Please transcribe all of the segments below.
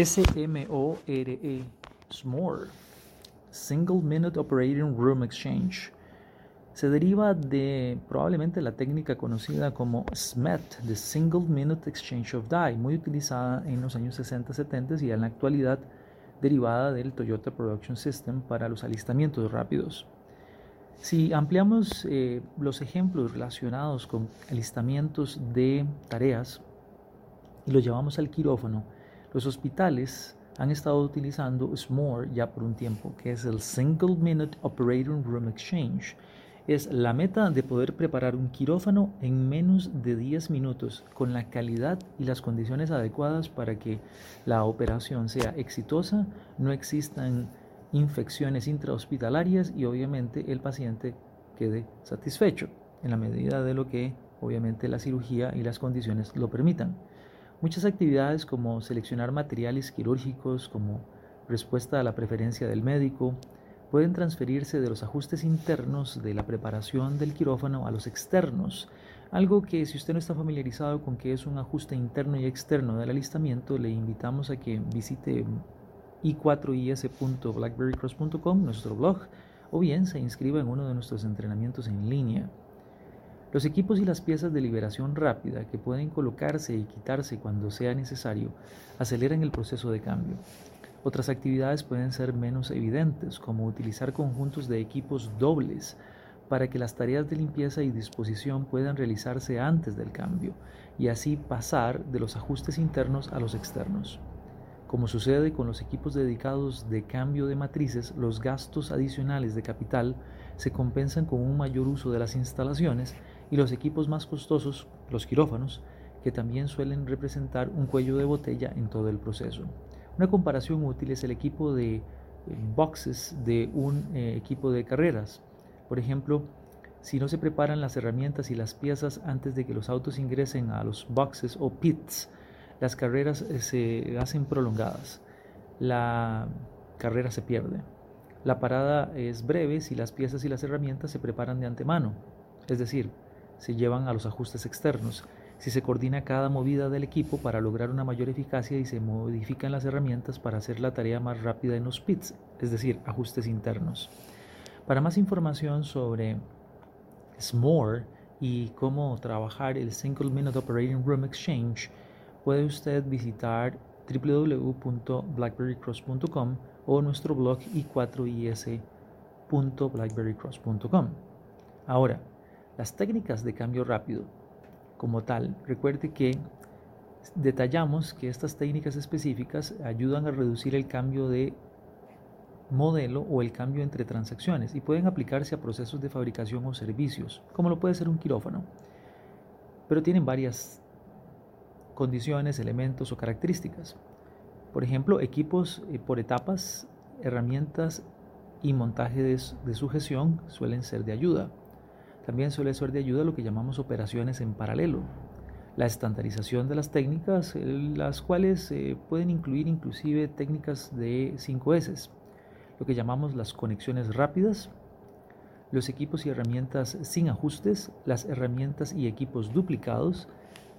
S-M-O-R-E, SMORE, Single Minute Operating Room Exchange. Se deriva de probablemente la técnica conocida como SMET, the Single Minute Exchange of Die, muy utilizada en los años 60-70 y en la actualidad derivada del Toyota Production System para los alistamientos rápidos. Si ampliamos eh, los ejemplos relacionados con alistamientos de tareas y los llevamos al quirófano, los hospitales han estado utilizando SMORE ya por un tiempo, que es el Single Minute Operating Room Exchange. Es la meta de poder preparar un quirófano en menos de 10 minutos con la calidad y las condiciones adecuadas para que la operación sea exitosa, no existan infecciones intrahospitalarias y obviamente el paciente quede satisfecho en la medida de lo que obviamente la cirugía y las condiciones lo permitan. Muchas actividades como seleccionar materiales quirúrgicos como respuesta a la preferencia del médico pueden transferirse de los ajustes internos de la preparación del quirófano a los externos, algo que si usted no está familiarizado con qué es un ajuste interno y externo del alistamiento, le invitamos a que visite i4is.blackberrycross.com, nuestro blog, o bien se inscriba en uno de nuestros entrenamientos en línea. Los equipos y las piezas de liberación rápida que pueden colocarse y quitarse cuando sea necesario aceleran el proceso de cambio. Otras actividades pueden ser menos evidentes, como utilizar conjuntos de equipos dobles para que las tareas de limpieza y disposición puedan realizarse antes del cambio y así pasar de los ajustes internos a los externos. Como sucede con los equipos dedicados de cambio de matrices, los gastos adicionales de capital se compensan con un mayor uso de las instalaciones y los equipos más costosos, los quirófanos, que también suelen representar un cuello de botella en todo el proceso. Una comparación útil es el equipo de eh, boxes de un eh, equipo de carreras. Por ejemplo, si no se preparan las herramientas y las piezas antes de que los autos ingresen a los boxes o pits, las carreras eh, se hacen prolongadas. La carrera se pierde. La parada es breve si las piezas y las herramientas se preparan de antemano. Es decir, se llevan a los ajustes externos, si se coordina cada movida del equipo para lograr una mayor eficacia y se modifican las herramientas para hacer la tarea más rápida en los pits, es decir, ajustes internos. Para más información sobre SMORE y cómo trabajar el Single Minute Operating Room Exchange, puede usted visitar www.blackberrycross.com o nuestro blog i4is.blackberrycross.com. Ahora, las técnicas de cambio rápido, como tal, recuerde que detallamos que estas técnicas específicas ayudan a reducir el cambio de modelo o el cambio entre transacciones y pueden aplicarse a procesos de fabricación o servicios, como lo puede ser un quirófano. Pero tienen varias condiciones, elementos o características. Por ejemplo, equipos eh, por etapas, herramientas y montaje de, de sujeción suelen ser de ayuda. También suele ser de ayuda lo que llamamos operaciones en paralelo, la estandarización de las técnicas, eh, las cuales eh, pueden incluir inclusive técnicas de 5S, lo que llamamos las conexiones rápidas, los equipos y herramientas sin ajustes, las herramientas y equipos duplicados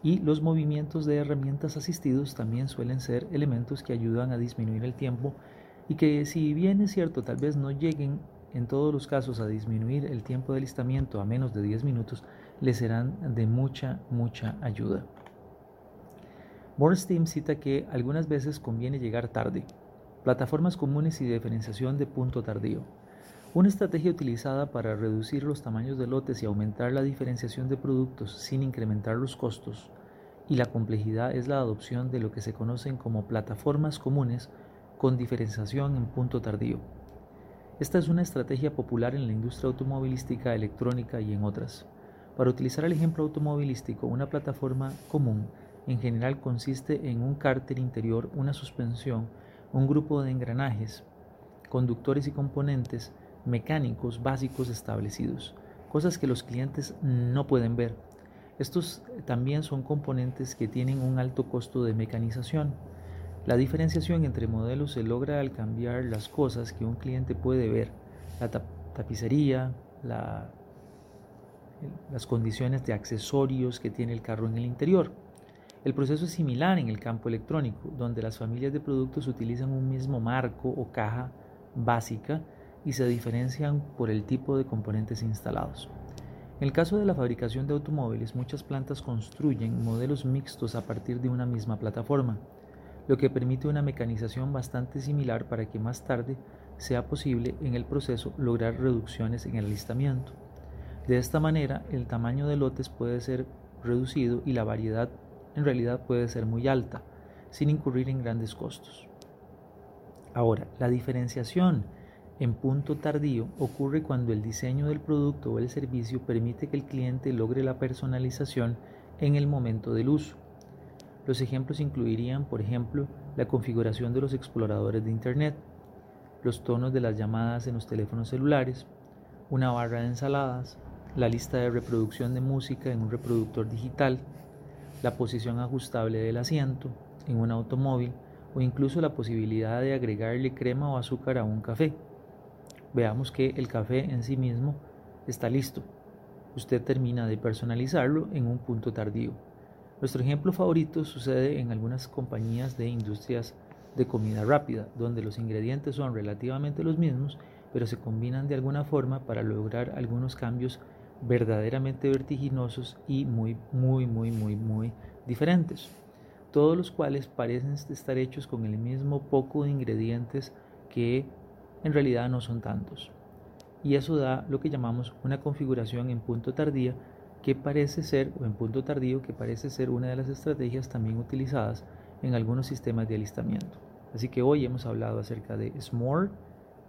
y los movimientos de herramientas asistidos también suelen ser elementos que ayudan a disminuir el tiempo y que si bien es cierto tal vez no lleguen en todos los casos a disminuir el tiempo de listamiento a menos de 10 minutos, le serán de mucha, mucha ayuda. Steam cita que algunas veces conviene llegar tarde. Plataformas comunes y diferenciación de punto tardío. Una estrategia utilizada para reducir los tamaños de lotes y aumentar la diferenciación de productos sin incrementar los costos y la complejidad es la adopción de lo que se conocen como plataformas comunes con diferenciación en punto tardío. Esta es una estrategia popular en la industria automovilística, electrónica y en otras. Para utilizar el ejemplo automovilístico, una plataforma común en general consiste en un cárter interior, una suspensión, un grupo de engranajes, conductores y componentes mecánicos básicos establecidos, cosas que los clientes no pueden ver. Estos también son componentes que tienen un alto costo de mecanización. La diferenciación entre modelos se logra al cambiar las cosas que un cliente puede ver, la tapicería, las condiciones de accesorios que tiene el carro en el interior. El proceso es similar en el campo electrónico, donde las familias de productos utilizan un mismo marco o caja básica y se diferencian por el tipo de componentes instalados. En el caso de la fabricación de automóviles, muchas plantas construyen modelos mixtos a partir de una misma plataforma, lo que permite una mecanización bastante similar para que más tarde sea posible en el proceso lograr reducciones en el alistamiento. De esta manera, el tamaño de lotes puede ser reducido y la variedad en realidad puede ser muy alta, sin incurrir en grandes costos. Ahora, la diferenciación en punto tardío ocurre cuando el diseño del producto o el servicio permite que el cliente logre la personalización en el momento del uso. Los ejemplos incluirían, por ejemplo, la configuración de los exploradores de Internet, los tonos de las llamadas en los teléfonos celulares, una barra de ensaladas, la lista de reproducción de música en un reproductor digital, la posición ajustable del asiento en un automóvil o incluso la posibilidad de agregarle crema o azúcar a un café. Veamos que el café en sí mismo está listo. Usted termina de personalizarlo en un punto tardío. Nuestro ejemplo favorito sucede en algunas compañías de industrias de comida rápida, donde los ingredientes son relativamente los mismos, pero se combinan de alguna forma para lograr algunos cambios verdaderamente vertiginosos y muy, muy, muy, muy, muy diferentes, todos los cuales parecen estar hechos con el mismo poco de ingredientes que en realidad no son tantos. Y eso da lo que llamamos una configuración en punto tardía que parece ser, o en punto tardío, que parece ser una de las estrategias también utilizadas en algunos sistemas de alistamiento. Así que hoy hemos hablado acerca de SMORE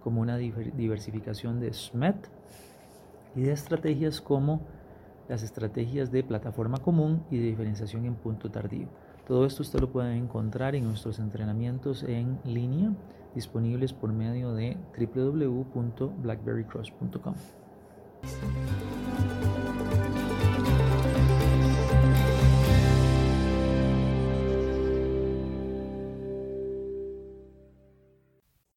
como una diversificación de SMET y de estrategias como las estrategias de plataforma común y de diferenciación en punto tardío. Todo esto usted lo puede encontrar en nuestros entrenamientos en línea disponibles por medio de www.blackberrycross.com.